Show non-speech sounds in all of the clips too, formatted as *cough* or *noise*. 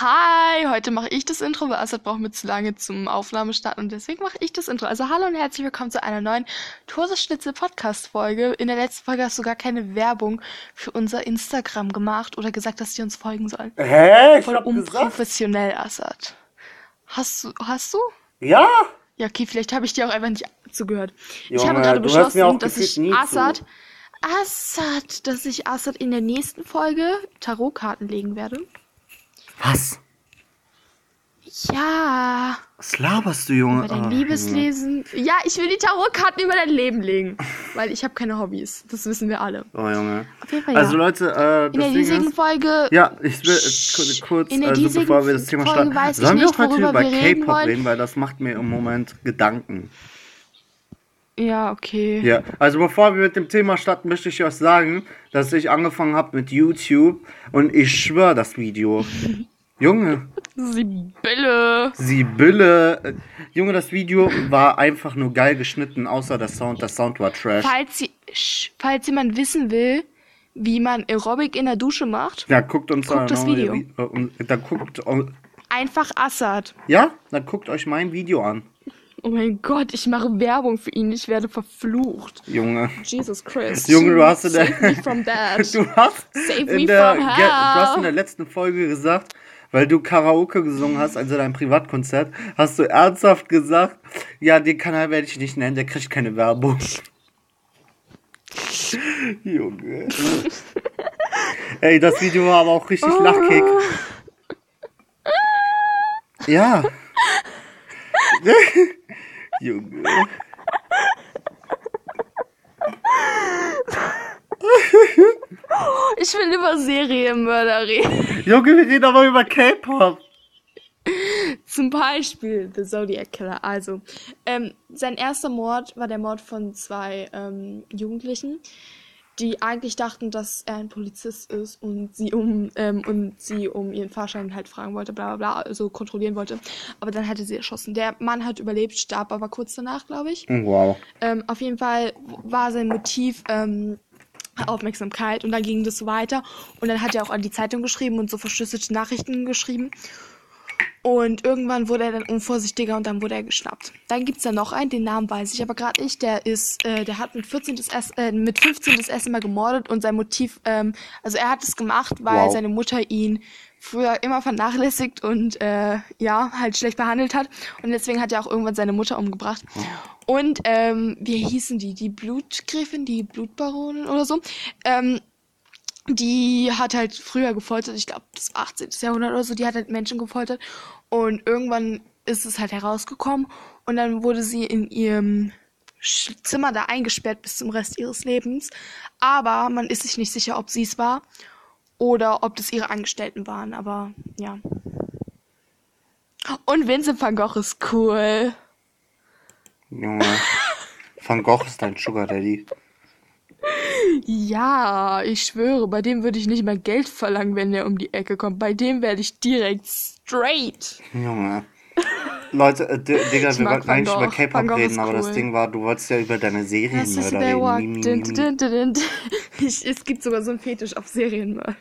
Hi, heute mache ich das Intro, weil Assad braucht mir zu lange zum Aufnahmestart und deswegen mache ich das Intro. Also hallo und herzlich willkommen zu einer neuen Toseschnitzel Podcast Folge. In der letzten Folge hast du gar keine Werbung für unser Instagram gemacht oder gesagt, dass die uns folgen sollen. Hä? Ich Voll hab gesagt. unprofessionell, Assad. Hast du, hast du? Ja? Ja, okay, vielleicht habe ich dir auch einfach nicht zugehört. ich Junge, habe gerade beschlossen, dass ich. Assad, Assad, dass ich Assad in der nächsten Folge Tarotkarten legen werde. Was? Ja. Was laberst du, Junge? Über dein Ah, Liebeslesen. Ja, ich will die Tarotkarten über dein Leben legen. *laughs* Weil ich habe keine Hobbys. Das wissen wir alle. Junge. Oh, Junge. Auf jeden Fall Also, ja. Leute, äh, In der diesjährigen. Folge. Ja, ich will äh, kurz, in der also bevor wir das Thema Folge starten, sollen wir auch heute über K-Pop reden, weil das macht mir im Moment Gedanken. Ja, okay. Ja, also bevor wir mit dem Thema starten, möchte ich euch sagen, dass ich angefangen habe mit YouTube und ich schwöre das Video. *laughs* Junge, Sibylle. Sibylle. äh, Junge, das Video war einfach nur geil geschnitten, außer der Sound. Der Sound war trash. Falls, falls jemand wissen will, wie man Aerobic in der Dusche macht, Ja, guckt uns Guckt da das Video. äh, und Dann guckt, äh, einfach Assad. ja, dann guckt euch mein Video an, Oh mein Gott, ich mache Werbung für ihn. Ich werde verflucht. Junge. Jesus Christ. Junge, du hast in der, Save me from that. *laughs* du hast Save me in der, from du hast in der letzten Folge gesagt, weil du Karaoke gesungen hast, also dein Privatkonzert, hast du ernsthaft gesagt, ja, den Kanal werde ich nicht nennen, der kriegt keine Werbung. *laughs* Junge. *laughs* Ey, das Video war aber auch richtig lachkick. Ja. Junge. *laughs* Ich will über Serienmörder reden. Junge, wir reden aber über K-Pop. Zum Beispiel The Zodiac Killer. Also, ähm, sein erster Mord war der Mord von zwei ähm, Jugendlichen, die eigentlich dachten, dass er ein Polizist ist und sie um ähm, und sie um ihren Fahrschein halt fragen wollte, bla bla bla, also kontrollieren wollte. Aber dann hatte sie erschossen. Der Mann hat überlebt, starb aber kurz danach, glaube ich. Wow. Ähm, auf jeden Fall war sein Motiv ähm, Aufmerksamkeit und dann ging das so weiter und dann hat er auch an die Zeitung geschrieben und so verschlüsselte Nachrichten geschrieben. Und irgendwann wurde er dann unvorsichtiger und dann wurde er geschnappt. Dann gibt's da noch einen, den Namen weiß ich aber gerade nicht. Der ist, äh, der hat mit 14 das erst, äh, mit 15 das erste Mal gemordet und sein Motiv, ähm, also er hat es gemacht, weil Wow. seine Mutter ihn früher immer vernachlässigt und äh, ja, halt schlecht behandelt hat. Und deswegen hat er auch irgendwann seine Mutter umgebracht. Und ähm, wie hießen die? Die Blutgräfin, die Blutbaronin oder so. Ähm, die hat halt früher gefoltert, ich glaube das 18. Jahrhundert oder so, die hat halt Menschen gefoltert und irgendwann ist es halt herausgekommen und dann wurde sie in ihrem Zimmer da eingesperrt bis zum Rest ihres Lebens, aber man ist sich nicht sicher, ob sie es war oder ob das ihre Angestellten waren, aber ja. Und Vincent van Gogh ist cool. Junge. *laughs* Van Gogh ist dein Sugar Daddy. Ja, ich schwöre, bei dem würde ich nicht mal Geld verlangen, wenn der um die Ecke kommt. Bei dem werde ich direkt straight. Junge. Leute, äh, Digga, wir wollten eigentlich über. K-Pop reden, aber das. Ding war, du wolltest ja über deine Serienmörder reden. Dun, dun, dun. *laughs* Ich, es gibt sogar so einen Fetisch auf Serienmörder.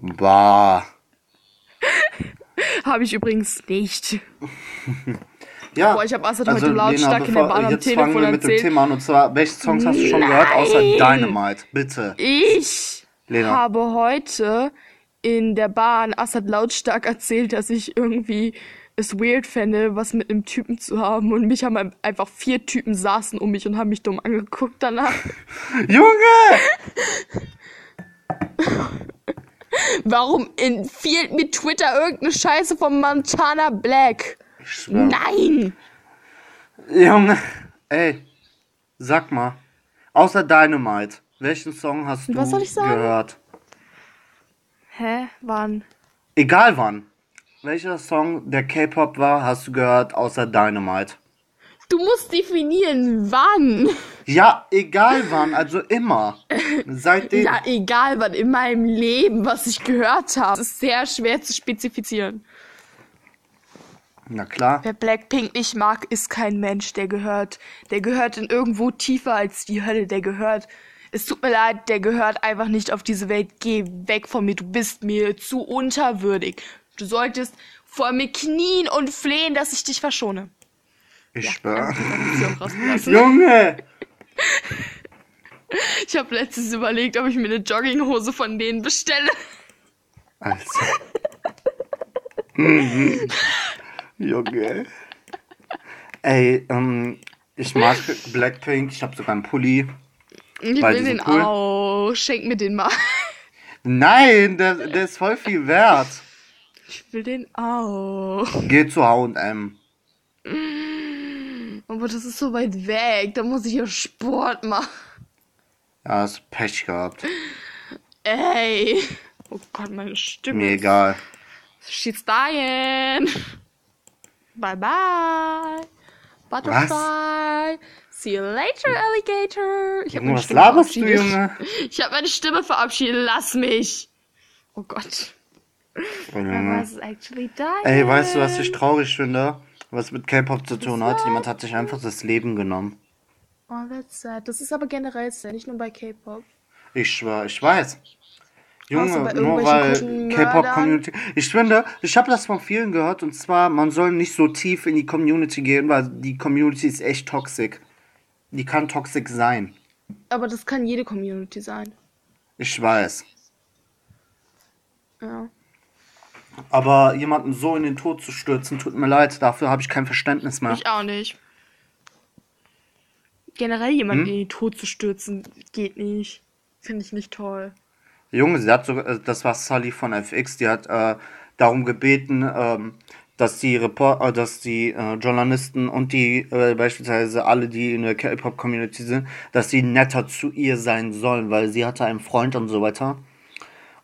Bah. *laughs* Habe ich übrigens nicht. *laughs* Ja. Boah, ich hab Assad heute lautstark in der bevor- Bahn am jetzt Telefon fangen wir mit dem erzählt. Thema an. Und zwar, welche Songs hast du schon gehört, außer Nein. Dynamite? Bitte. Ich Lena. habe heute in der Bahn Assad lautstark erzählt, dass ich irgendwie es weird fände, was mit einem Typen zu haben. Und mich haben einfach vier Typen saßen um mich und haben mich dumm angeguckt danach. *laughs* Junge! Warum empfiehlt mir Twitter irgendeine Scheiße von Montana Black? Ich schwör. Nein! Junge. Ey. Sag mal. Außer Dynamite. Welchen Song hast du Was soll ich sagen? gehört? Hä? Wann? Egal wann. Welcher Song der K-Pop war, hast du gehört, außer Dynamite? Du musst definieren, wann. Ja, egal wann, also immer. Seitdem. Ja, egal wann in meinem Leben, was ich gehört habe. Das ist sehr schwer zu spezifizieren. Na klar. Wer Blackpink nicht mag, ist kein Mensch. Der gehört, der gehört in irgendwo tiefer als die Hölle. Der gehört. Es tut mir leid, der gehört einfach nicht auf diese Welt. Geh weg von mir. Du bist mir zu unterwürdig. Du solltest vor mir knien und flehen, dass ich dich verschone. Ich Ja, schwör. *laughs* *laughs* Junge! Ich habe letztens überlegt, ob ich mir eine Jogginghose von denen bestelle. Alter. *laughs* Mhm. Junge. Ey, ähm, ich mag Blackpink, ich habe sogar einen Pulli. Ich will den cool. auch. Schenk mir den mal. Nein, der, der ist voll viel wert. Ich will den auch. Geh zu H&M. Aber das ist so weit weg. Da muss ich ja Sport machen. Ja, hast Pech gehabt. Ey. Oh Gott, meine Stimme. Mir egal. She's dying. Bye bye. Butterfly. See you later, Alligator. Ich hab Junge, was laberst du. Junge? Ich habe meine Stimme verabschiedet. Lass mich. Oh Gott. Oh, Junge. was. Ey, weißt du, was ich traurig finde? Was mit K-Pop zu tun hat? Jemand hat sich einfach das Leben genommen. Oh, that's sad. Das ist aber generell sad, nicht nur bei K-Pop. Ich schwör, ich weiß. Junge, nur weil K-Pop-Community. Ich finde, ich habe das von vielen gehört und zwar, man soll nicht so tief in die Community gehen, weil die Community ist echt toxisch. Die kann toxisch sein. Aber das kann jede Community sein. Ich weiß. Ja. Aber jemanden so in den Tod zu stürzen, tut mir leid, dafür habe ich kein Verständnis mehr. Ich auch nicht. Generell jemanden Hm? in den Tod zu stürzen, geht nicht. Finde ich nicht toll. Junge, sie hat sogar, äh, das war Sully von FX, die hat äh, darum gebeten, ähm, dass die Report, äh, dass die äh, Journalisten und die äh, beispielsweise alle, die in der K-Pop-Community sind, dass sie netter zu ihr sein sollen, weil sie hatte einen Freund und so weiter.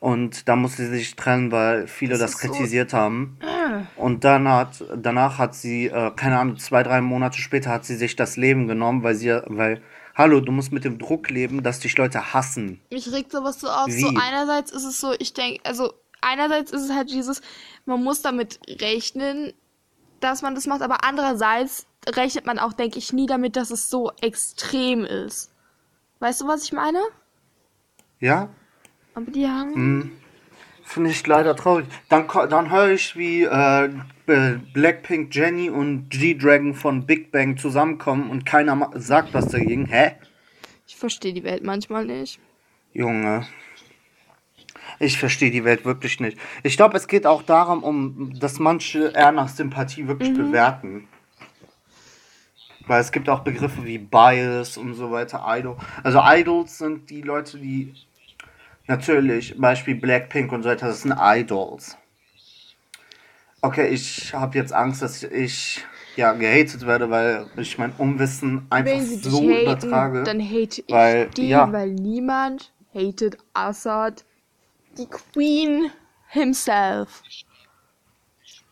Und da musste sie sich trennen, weil viele das, so- kritisiert haben. Ah. *clears throat* Und dann hat, danach hat sie, äh, keine Ahnung, zwei, drei Monate später hat sie sich das Leben genommen, weil sie, weil, hallo, du musst mit dem Druck leben, dass dich Leute hassen. Mich regt sowas so auf. So Wie? einerseits ist es so, ich denke, also einerseits ist es halt dieses, man muss damit rechnen, dass man das macht, aber andererseits rechnet man auch, denke ich, nie damit, dass es so extrem ist. Weißt du, was ich meine? Ja? Aber die haben. Hm. Finde ich leider traurig. Dann, dann höre ich, wie äh, Blackpink, Jenny und G-Dragon von Big Bang zusammenkommen und keiner sagt was dagegen. Hä? Ich verstehe die Welt manchmal nicht. Junge. Ich verstehe die Welt wirklich nicht. Ich glaube, es geht auch darum, um, dass manche eher nach Sympathie wirklich bewerten. Weil es gibt auch Begriffe wie Bias und so weiter, Idol. Also Idols sind die Leute, die natürlich, Beispiel Blackpink und so weiter, das sind Idols. Okay, ich habe jetzt Angst, dass ich ja gehatet werde, weil ich mein Unwissen einfach Wenn sie so haten, übertrage. dann hate ich weil- die, ja. weil niemand hatet Assad, die Queen himself.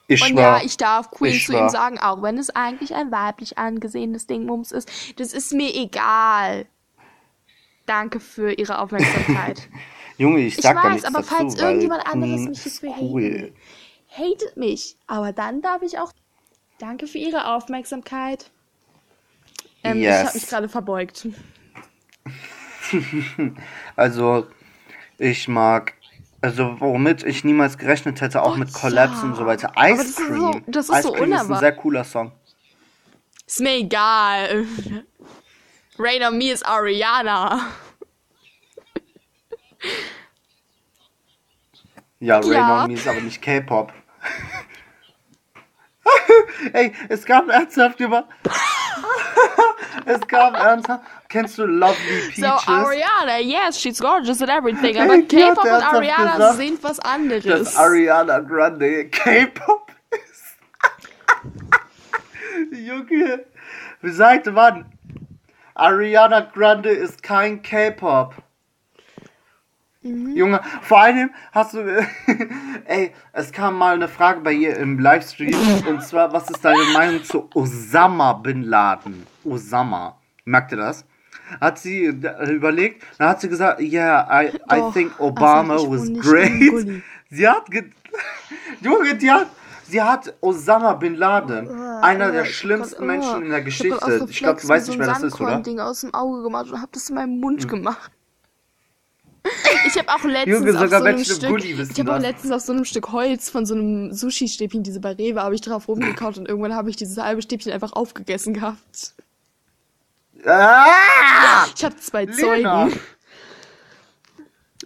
Ich Und schwör, ja, ich darf Queen ich zu schwör. ihm sagen, auch wenn es eigentlich ein weiblich angesehenes Dingmums ist. Das ist mir egal. Danke für Ihre Aufmerksamkeit. *laughs* Junge, ich Ich sag da weiß, nichts aber dazu, falls irgendjemand anderes Queen mich hierfür cool. hatet mich. Aber dann darf ich auch. Danke für Ihre Aufmerksamkeit. Ähm, Ich Yes. habe mich gerade verbeugt. *laughs* Also, ich mag, also womit ich niemals gerechnet hätte, auch Oh, mit Collabs ja. und so weiter. Ice das ist so- Cream. das ist Ice so Cream ist ein sehr cooler Song. Ist mir egal. Rain on Me ist Ariana. Ja, Rain Ja. on Me ist aber nicht K-Pop. *laughs* Ey, es gab ernsthaft über. *laughs* es gab ernsthaft. Kennst du Lovely So, Peaches? Ariana, yes, she's gorgeous and everything. Aber K-Pop und Ariana gesagt, sind was anderes. dass Ariana Grande K-Pop ist. *laughs* Junge, wie sagte man? Ariana Grande ist kein K-Pop. Mhm. Junge, vor allem hast du. *laughs* ey, es kam mal eine Frage bei ihr im Livestream und zwar: Was ist deine Meinung zu Osama Bin Laden? Osama. Merkt ihr das? Hat sie überlegt, dann hat sie gesagt: Yeah, I, I Doch, think also Obama ich wohne was great. *laughs* Sie hat. ge- *laughs* Junge, die hat. Sie hat Osama Bin Laden, einer der Oh, ich schlimmsten Menschen oh, in der Ich Geschichte. Ich glaube, du weißt nicht, so ein das ist, oder? Hm. Sandkorn-Ding aus dem Auge gemacht und hab das in meinem Mund gemacht. Ich habe auch letztens Junge, auf so einem Stück, ich habe auch letztens auf so einem Stück Holz von so einem Sushi-Stäbchen, diese bei Rewe, habe ich drauf rumgekaut und irgendwann habe ich dieses halbe Stäbchen einfach aufgegessen gehabt. Ah! Ich habe zwei Lena. Zeugen.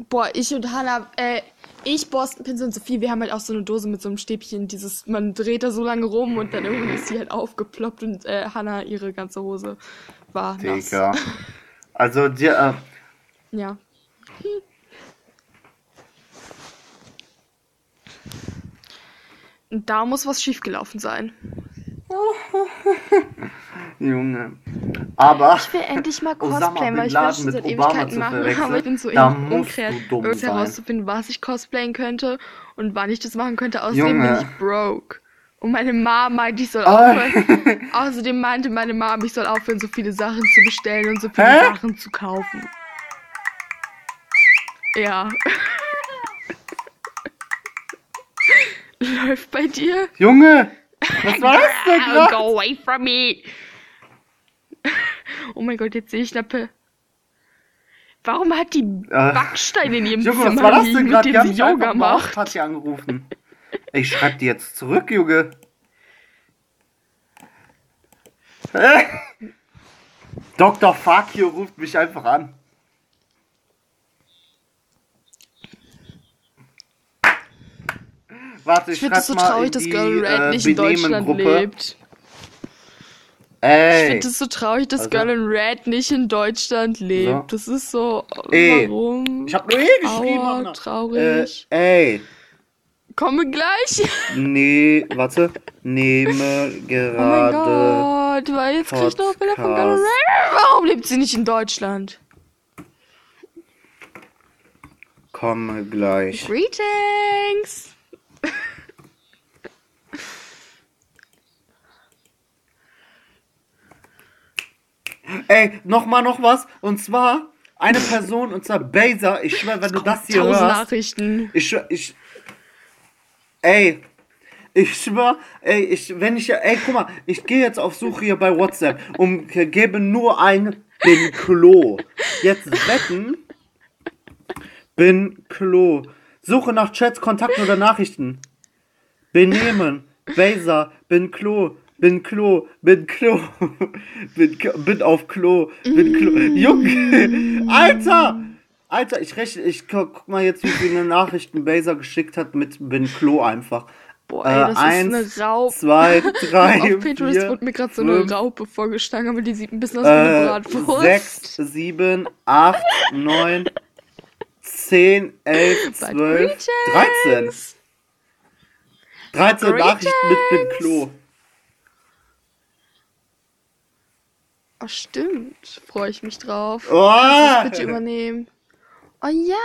Boah, ich und Hannah, äh, ich, Boston Pinsel und Sophie, wir haben halt auch so eine Dose mit so einem Stäbchen, dieses, man dreht da so lange rum und dann irgendwann ist sie halt aufgeploppt und äh, Hannah, ihre ganze Hose war nass. Digga. Also, dir, äh, Ja. Da muss was schiefgelaufen sein. *laughs* Junge. Aber. Ich will endlich mal cosplayen, weil ich will schon seit Ewigkeiten machen, aber ich bin so da unkreativ, herauszufinden, was ich cosplayen könnte und wann ich das machen könnte. Außerdem Junge. bin ich broke. Und meine Mom meinte, ich soll aufhören. *laughs* Außerdem meinte meine Mom, ich soll aufhören, so viele Sachen zu bestellen und so viele Hä? Sachen zu kaufen. Ja. Läuft bei dir? Junge! Was *laughs* war das denn gerade? Go away from me! *laughs* Oh mein Gott, jetzt sehe ich Nappe. Warum hat die Äh, Backsteine in ihrem Junge, was Zimmer war das denn gerade? Die haben mich Yoga gemacht. macht? hat sie angerufen. Ich schreib die jetzt zurück, Junge. *laughs* Dr. Fakio ruft mich einfach an. Warte, ich, Ich finde es so traurig, in dass Girl Red äh, nicht in Deutschland lebt. Ich Ey, finde es so traurig, dass Also- Girl in Red nicht in Deutschland lebt. So. Das ist so. Ey, warum? ich hab nur eh geschrieben. Aua, traurig. Äh, ey, Komme gleich. *laughs* nee, warte. Nehme Oh mein gerade. Gott, weil jetzt krieg ich noch Bilder von Girl Podcast. Red. Warum lebt sie nicht in Deutschland? Komme gleich. Greetings! Ey, nochmal noch was. Und zwar eine Person, und zwar Baser. Ich schwör, wenn du das hier Tausend hörst. Nachrichten. Ich schwör, ich. Ey. Ich schwör, ey, ich, wenn ich, ey, guck mal, ich gehe jetzt auf Suche hier bei WhatsApp und gebe nur ein Bin Klo. Jetzt wetten. Bin Klo. Suche nach Chats, Kontakten oder Nachrichten. Benehmen. Baser. Bin Klo. Bin Klo. Bin Klo. *laughs* Bin, bin auf Klo. Bin Klo. Junge. *laughs* Alter. Alter, ich rechne, ich gu- guck mal jetzt, wie viele Nachrichten Baser geschickt hat mit Bin Klo einfach. Boah, ey, das eins, ist eine Raupe. zwei, *laughs* drei, Auf Pinterest vier, wurde mir gerade so eine Raupe vorgeschlagen, aber die sieht ein bisschen aus wie eine äh, Bratwurst. sechs, sieben, acht, neun, zehn, elf, zwölf, dreizehn. 13 Nachrichten mit Bin Klo. Oh, stimmt. Freue ich mich drauf. Oh! Bitte übernehmen. Oh ja,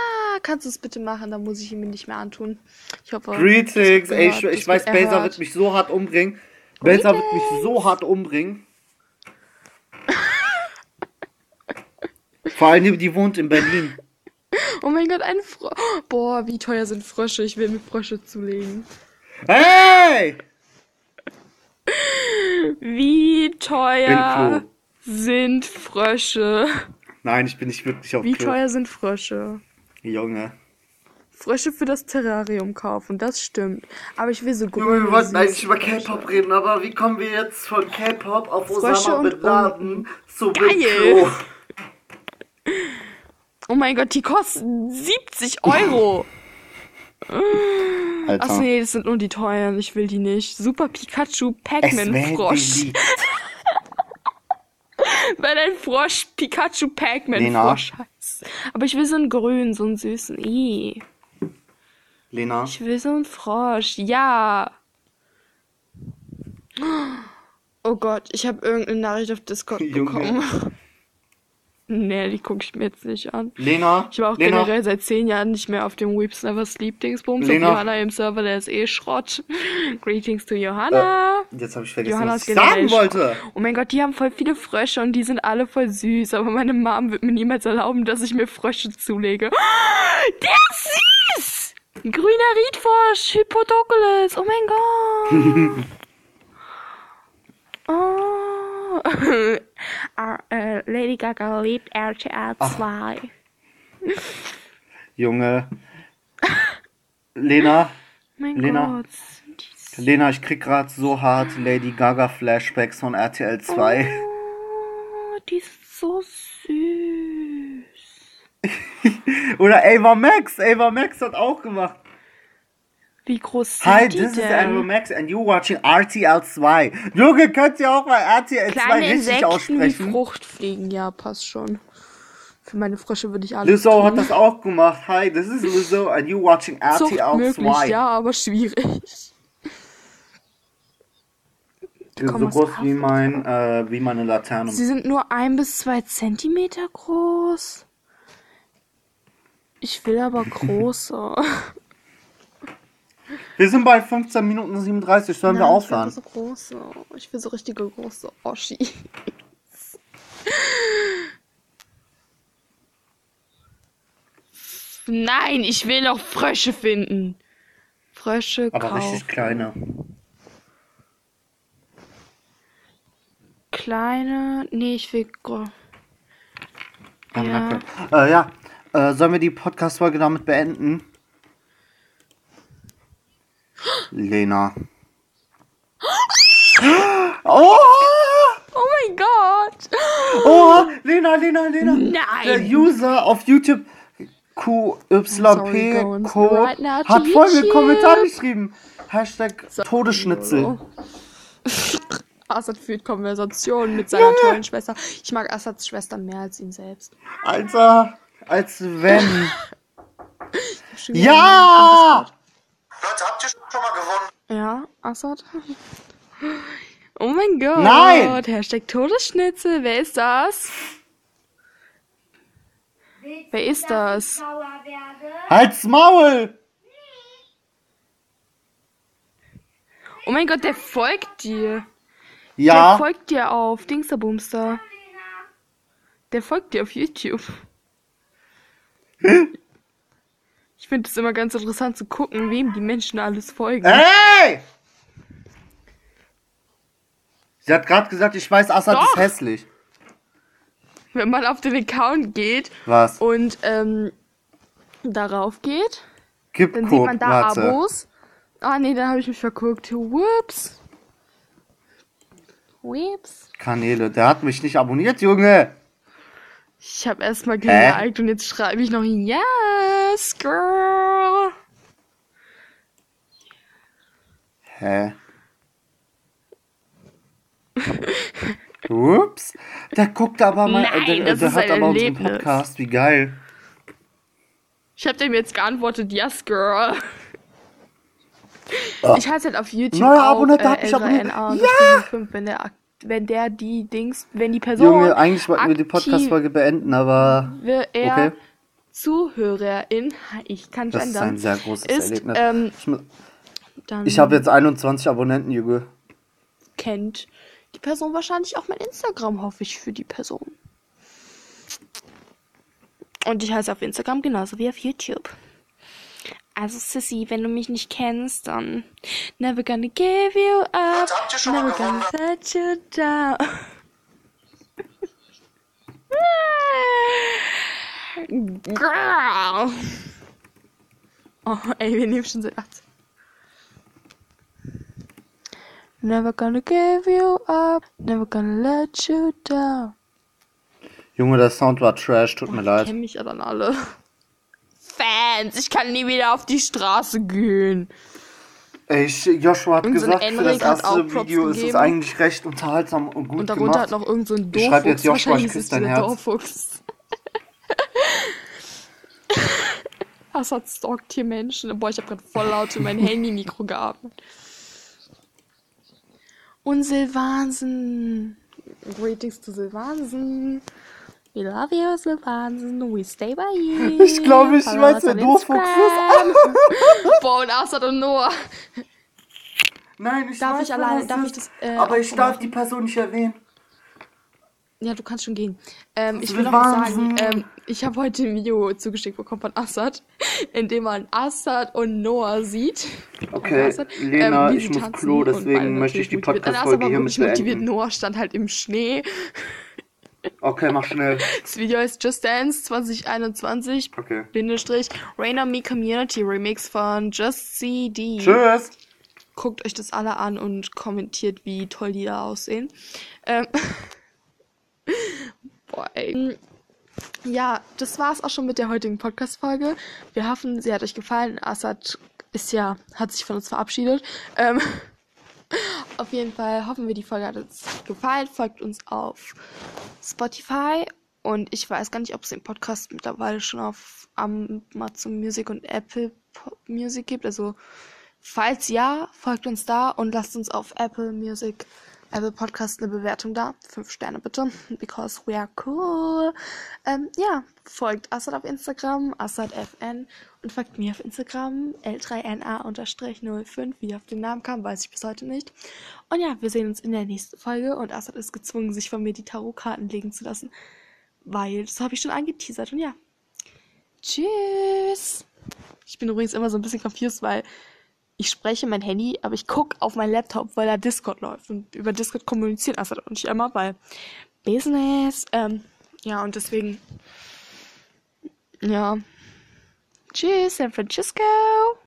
kannst du es bitte machen, dann muss ich ihn mir nicht mehr antun. Ich hoffe. Greetings, ey, ich, ich weiß, erhört. wird mich so hart umbringen. Baser wird mich so hart umbringen. Vor allem, die wohnt in Berlin. Oh mein Gott, ein Frosch. Boah, wie teuer sind Frösche? Ich will mir Frösche zulegen. Hey! Wie teuer. Sind Frösche? Nein, ich bin nicht wirklich auf Wie Klo. teuer sind Frösche? Junge. Frösche für das Terrarium kaufen, das stimmt. Aber ich will so Junge, wir wollten eigentlich über. K-Pop reden, aber wie kommen wir jetzt von K-Pop auf Frösche Osama und Bin Laden zu Geil. Klo? *laughs* Oh mein Gott, die kosten 70 Euro. Alter. Ach nee, das sind nur die teuren. Ich will die nicht. Super Pikachu es Pac-Man wäre Frosch. Weil ein Frosch Pikachu Pac-Man Lena. Frosch heißt. Aber ich will so einen grünen, so einen süßen. I. Lena, Ich will so einen Frosch. Ja. Oh Gott, ich habe irgendeine Nachricht auf Discord *laughs* bekommen. Nee, die gucke ich mir jetzt nicht an. Lena, Ich war auch Lena, generell seit zehn Jahren nicht mehr auf dem Weeps Never Sleep Dingsbums. Und. Johanna im Server, der ist eh Schrott. *laughs* Greetings to Johanna. Jetzt habe ich vergessen, Johanna was ich generell sagen wollte. Oh mein Gott, die haben voll viele Frösche und die sind alle voll süß. Aber meine Mom wird mir niemals erlauben, dass ich mir Frösche zulege. *gasps* Der ist süß! Ein grüner Riedfrosch, Hypodoculus. Oh mein Gott. *laughs* Oh. *laughs* Ah, äh, Lady Gaga liebt RTL 2. Junge. Lena, *laughs* Mein Lena. Gott. Lena, ich krieg grad so hart Lady Gaga Flashbacks von RTL 2. Oh, die ist so süß. *laughs* Oder Ava Max. Ava Max hat auch gemacht. Wie groß sind Hi, die this is denn? Ava Max and you watching RTL 2. Junge, könnt ihr auch mal RTL 2 Kleine richtig Insekten, die aussprechen? Fruchtfliegen, ja, passt schon. Für meine Frösche würde ich alles Lizzo tun. hat das auch gemacht. Hi, this is Lizzo and you watching RTL möglich, 2. ja, aber schwierig. So groß wie mein, äh, wie meine Laterne. Sie sind nur ein bis zwei Zentimeter groß. Ich will aber *laughs* große. Wir sind bei 15 Minuten 37. Sollen wir Nein, aufhören? Ich will so große. Ich will so richtige große Oschi. Nein, ich will noch Frösche finden. Frösche Aber kaufen. richtig kleine. Kleine. Nee, ich will. gro- Ja. Äh, ja. Äh, sollen wir die Podcast-Folge damit beenden? Lena. *gasps* Oh! Oh mein Gott! Oh! Lena, Lena, Lena. Nein. Der User auf YouTube Sorry, QYP Co right hat folgende YouTube. Kommentar geschrieben. Hashtag Todesschnitzel. *laughs* Assad führt Konversation mit seiner tollen Schwester. Ich mag Assads Schwester mehr als ihn selbst. Alter, als wenn. *laughs* Ja! Leute, habt ihr schon mal gewonnen? Ja, Assad. Oh mein Gott. Nein! Hashtag Todesschnitzel. Wer ist das? Wer ist das? Halt's Maul! Oh mein Gott, der folgt dir. Der Ja. folgt dir auf Dingsterbumster. Der folgt dir auf YouTube. *laughs* Ich finde es immer ganz interessant zu gucken, wem die Menschen alles folgen. Ey! Sie hat gerade gesagt, ich weiß, Assad Doch. ist hässlich. Wenn man auf den Account geht Was? und ähm, darauf geht, Gib dann Cook, sieht man da warte. Abos. Ah nee, da habe ich mich verguckt. Whoops. Whoops. Kanäle. Der hat mich nicht abonniert, Junge. Ich habe erstmal geliked und jetzt schreibe ich noch Yes, girl. Hä? *laughs* Ups. Der guckt aber mal. Nein, der das der ist ein aber unseren. Podcast. Wie geil. Ich habe dem jetzt geantwortet, yes, girl. Ich heiße halt auf YouTube Neuer auch, Abonnent, äh, hab ich abonniert. Ja! 5, wenn der, wenn der die Dings, wenn die Person Junge, eigentlich wollten wir die Podcast-Folge beenden, aber. er Okay. Zuhörerin, ich kann Das nicht ist ein sehr großes ist, Erlebnis. ähm, ich ich habe jetzt 21 Abonnenten, Junge. kennt die Person wahrscheinlich auch mein Instagram, hoffe ich, für die Person. Und ich heiße auf Instagram genauso wie auf YouTube. Also Sissy, wenn du mich nicht kennst, dann never gonna give you up, never gonna let you down. *laughs* Girl. Oh, ey, wir nehmen schon seit 18. Never gonna give you up, never gonna let you down. Junge, der Sound war trash, tut mir Ich leid. kenne mich ja dann alle. Fans, ich kann nie wieder auf die Straße gehen. Ey, Joshua hat so ein gesagt, für das hat erste Video ist es eigentlich recht unterhaltsam und gut Und darunter gemacht. hat noch irgend so ein Ich schreib jetzt Dorfuchs. Joshua, ich Wahrscheinlich küss ist dein Herz. Dorfuchs. *laughs* Assad stalkt hier Menschen. Boah, ich habe gerade voll laut in mein Handy-Mikro geatmet. Und Silvansen. Greetings to Silvansen. We love you, Silvansen. We stay by you. Ich glaube, ich Follow weiß, wer on Dorfuchs Instagram. *laughs* *laughs* Boah, und Assad und Noah. Nein, ich Darf weiß, ich wer allein- das darf ist, ich das, äh, Aber ich darf machen? die Person nicht erwähnen. Ja, du kannst schon gehen. Ähm, ich will noch was Wahnsinn. sagen. Ähm, ich habe heute ein Video zugeschickt bekommen von Assad, *laughs* in dem man Assad und Noah sieht. Okay, Assad, Lena, wie ich sie muss tanzen Klo, deswegen möchte ich die Podcast-Folge hiermit beenden. Noah stand halt im Schnee. Okay, mach schnell. Das Video ist Just Dance 2021. Okay. Bindestrich Rain on Me Community Remix von Just CD. Tschüss. Guckt euch das alle an und kommentiert, wie toll die da aussehen. Ähm. *laughs* Boah, ey. Ja, das war's auch schon mit der heutigen Podcast-Folge. Wir hoffen, sie hat euch gefallen. Assad ist ja, hat sich von uns verabschiedet. Ähm, *laughs* auf jeden Fall hoffen wir, die Folge hat uns gefallen. Folgt uns auf Spotify und ich weiß gar nicht, ob es den Podcast mittlerweile schon auf Amazon Music und Apple Music gibt. Also, falls ja, folgt uns da und lasst uns auf Apple Music Apple Podcast eine Bewertung da. Fünf Sterne bitte. Because we are cool. Ähm, ja, folgt Assad auf Instagram, AssadFN und folgt mir auf Instagram, L3NA-05. Wie auf den Namen kam, weiß ich bis heute nicht. Und ja, wir sehen uns in der nächsten Folge und Assad ist gezwungen, sich von mir die Tarotkarten legen zu lassen. Weil, das habe ich schon angeteasert und ja. Tschüss. Ich bin übrigens immer so ein bisschen confused, weil ich spreche mein Handy, aber ich gucke auf meinen Laptop, weil da Discord läuft. Und über Discord kommuniziert Assad und nicht immer, weil Business. Ähm, ja, und deswegen. Ja. Tschüss, San Francisco.